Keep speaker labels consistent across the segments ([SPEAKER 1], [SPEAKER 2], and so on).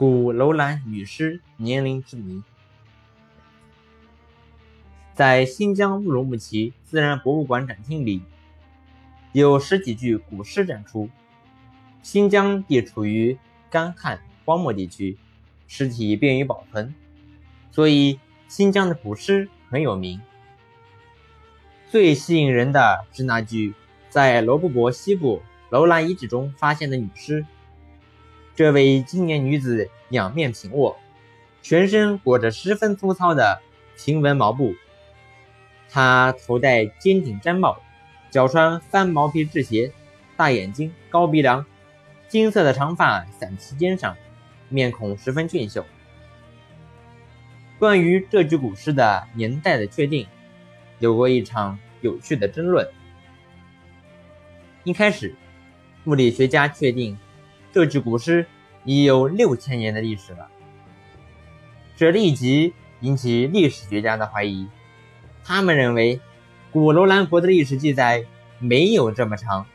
[SPEAKER 1] 古楼兰女尸年龄之谜。在新疆乌鲁木齐自然博物馆展厅里，有十几具古尸展出。新疆地处于干旱荒漠地区，尸体便于保存，所以新疆的古尸很有名。最吸引人的是那具在罗布泊西部楼兰遗址中发现的女尸。这位青年女子两面平卧，全身裹着十分粗糙的平纹毛布。她头戴尖顶毡帽，脚穿翻毛皮制鞋，大眼睛，高鼻梁，金色的长发散齐肩上，面孔十分俊秀。关于这句古诗的年代的确定。有过一场有趣的争论。一开始，物理学家确定这句古诗已有六千年的历史了，这立即引起历史学家的怀疑。他们认为，古楼兰国的历史记载没有这么长，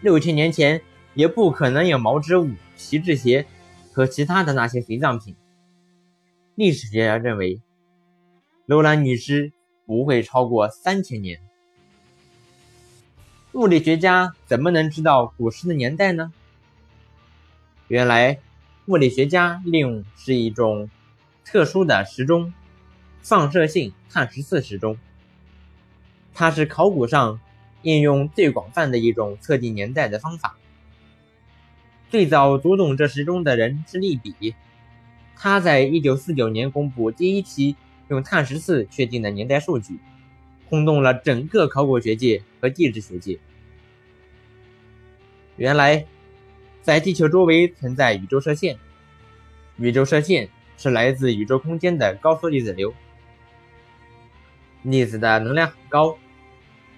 [SPEAKER 1] 六千年前也不可能有毛织物、皮制鞋和其他的那些陪葬品。历史学家认为，楼兰女尸。不会超过三千年。物理学家怎么能知道古诗的年代呢？原来，物理学家利用是一种特殊的时钟——放射性碳十四时钟。它是考古上应用最广泛的一种测定年代的方法。最早读懂这时钟的人是利比，他在一九四九年公布第一期。用碳十四确定的年代数据，轰动了整个考古学界和地质学界。原来，在地球周围存在宇宙射线，宇宙射线是来自宇宙空间的高速粒子流，粒子的能量很高，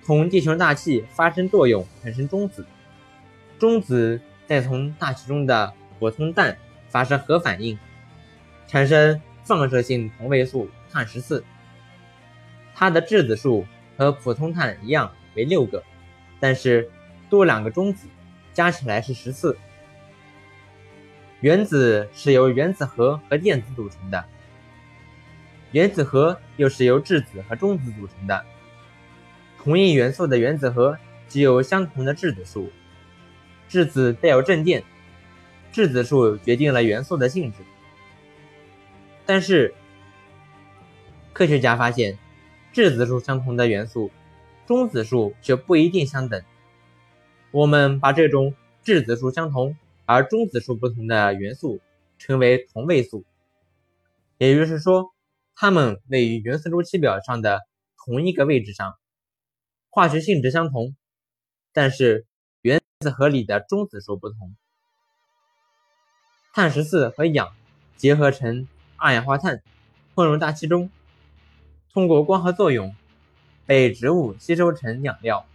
[SPEAKER 1] 同地球大气发生作用，产生中子，中子再从大气中的普通氮发生核反应，产生放射性同位素。碳十四，它的质子数和普通碳一样为六个，但是多两个中子，加起来是十四。原子是由原子核和电子组成的，原子核又是由质子和中子组成的。同一元素的原子核具有相同的质子数，质子带有正电，质子数决定了元素的性质，但是。科学家发现，质子数相同的元素，中子数却不一定相等。我们把这种质子数相同而中子数不同的元素称为同位素，也就是说，它们位于元素周期表上的同一个位置上，化学性质相同，但是原子核里的中子数不同。碳十四和氧结合成二氧化碳，混入大气中。通过光合作用，被植物吸收成养料。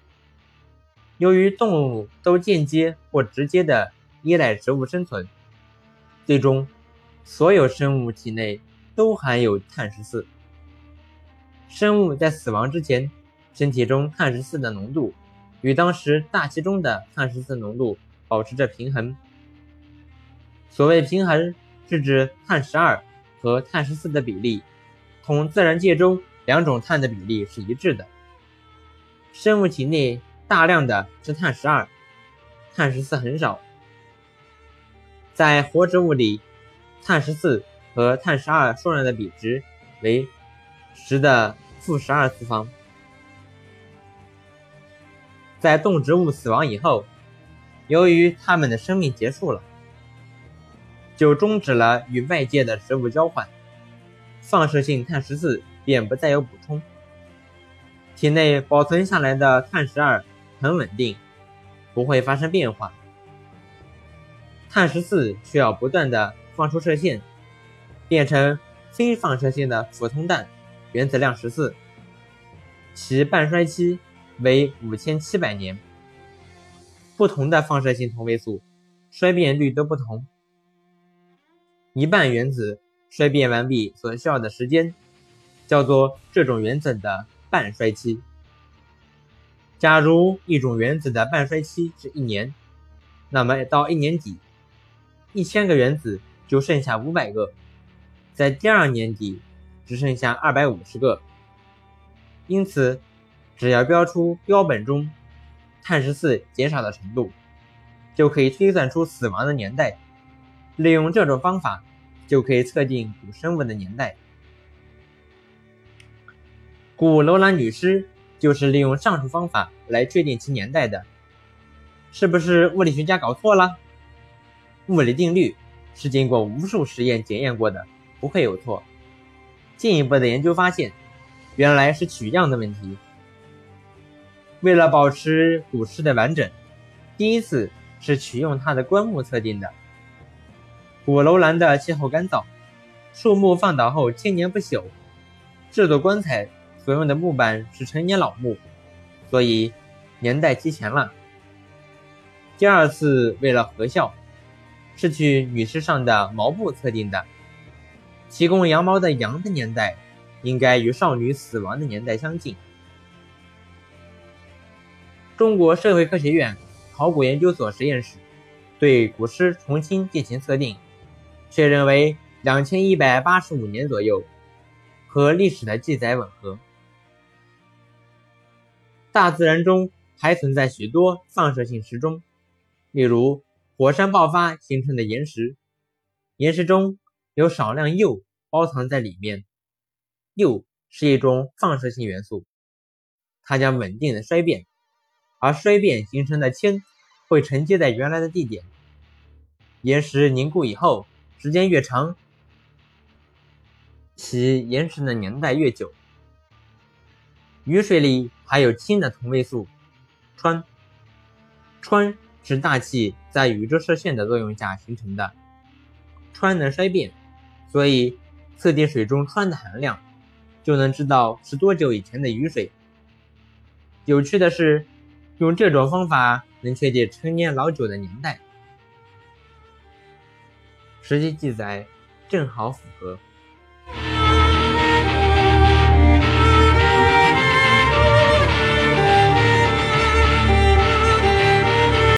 [SPEAKER 1] 由于动物都间接或直接的依赖植物生存，最终所有生物体内都含有碳十四。生物在死亡之前，身体中碳十四的浓度与当时大气中的碳十四浓度保持着平衡。所谓平衡，是指碳十二和碳十四的比例。同自然界中两种碳的比例是一致的。生物体内大量的是碳十二，碳十四很少。在活植物里，碳十四和碳十二数量的比值为十的负十二次方。在动植物死亡以后，由于它们的生命结束了，就终止了与外界的食物交换。放射性碳十四便不再有补充，体内保存下来的碳十二很稳定，不会发生变化。碳十四需要不断的放出射线，变成非放射性的普通氮，原子量十四，其半衰期为五千七百年。不同的放射性同位素衰变率都不同，一半原子。衰变完毕所需要的时间，叫做这种原子的半衰期。假如一种原子的半衰期是一年，那么到一年底，一千个原子就剩下五百个，在第二年底只剩下二百五十个。因此，只要标出标本中碳十四减少的程度，就可以推算出死亡的年代。利用这种方法，就可以测定古生物的年代。古楼兰女尸就是利用上述方法来确定其年代的，是不是物理学家搞错了？物理定律是经过无数实验检验过的，不会有错。进一步的研究发现，原来是取样的问题。为了保持古尸的完整，第一次是取用它的棺木测定的。古楼兰的气候干燥，树木放倒后千年不朽，制作棺材所用的木板是陈年老木，所以年代提前了。第二次为了核效，是取女尸上的毛布测定的，提供羊毛的羊的年代应该与少女死亡的年代相近。中国社会科学院考古研究所实验室对古尸重新进行测定。确认为两千一百八十五年左右，和历史的记载吻合。大自然中还存在许多放射性时钟，例如火山爆发形成的岩石，岩石中有少量铀包藏在里面。铀是一种放射性元素，它将稳定的衰变，而衰变形成的氢会沉积在原来的地点。岩石凝固以后。时间越长，其岩石的年代越久。雨水里还有氢的同位素氚，氚是大气在宇宙射线的作用下形成的。氚能衰变，所以测定水中氚的含量，就能知道是多久以前的雨水。有趣的是，用这种方法能确定陈年老酒的年代。实际记载正好符合。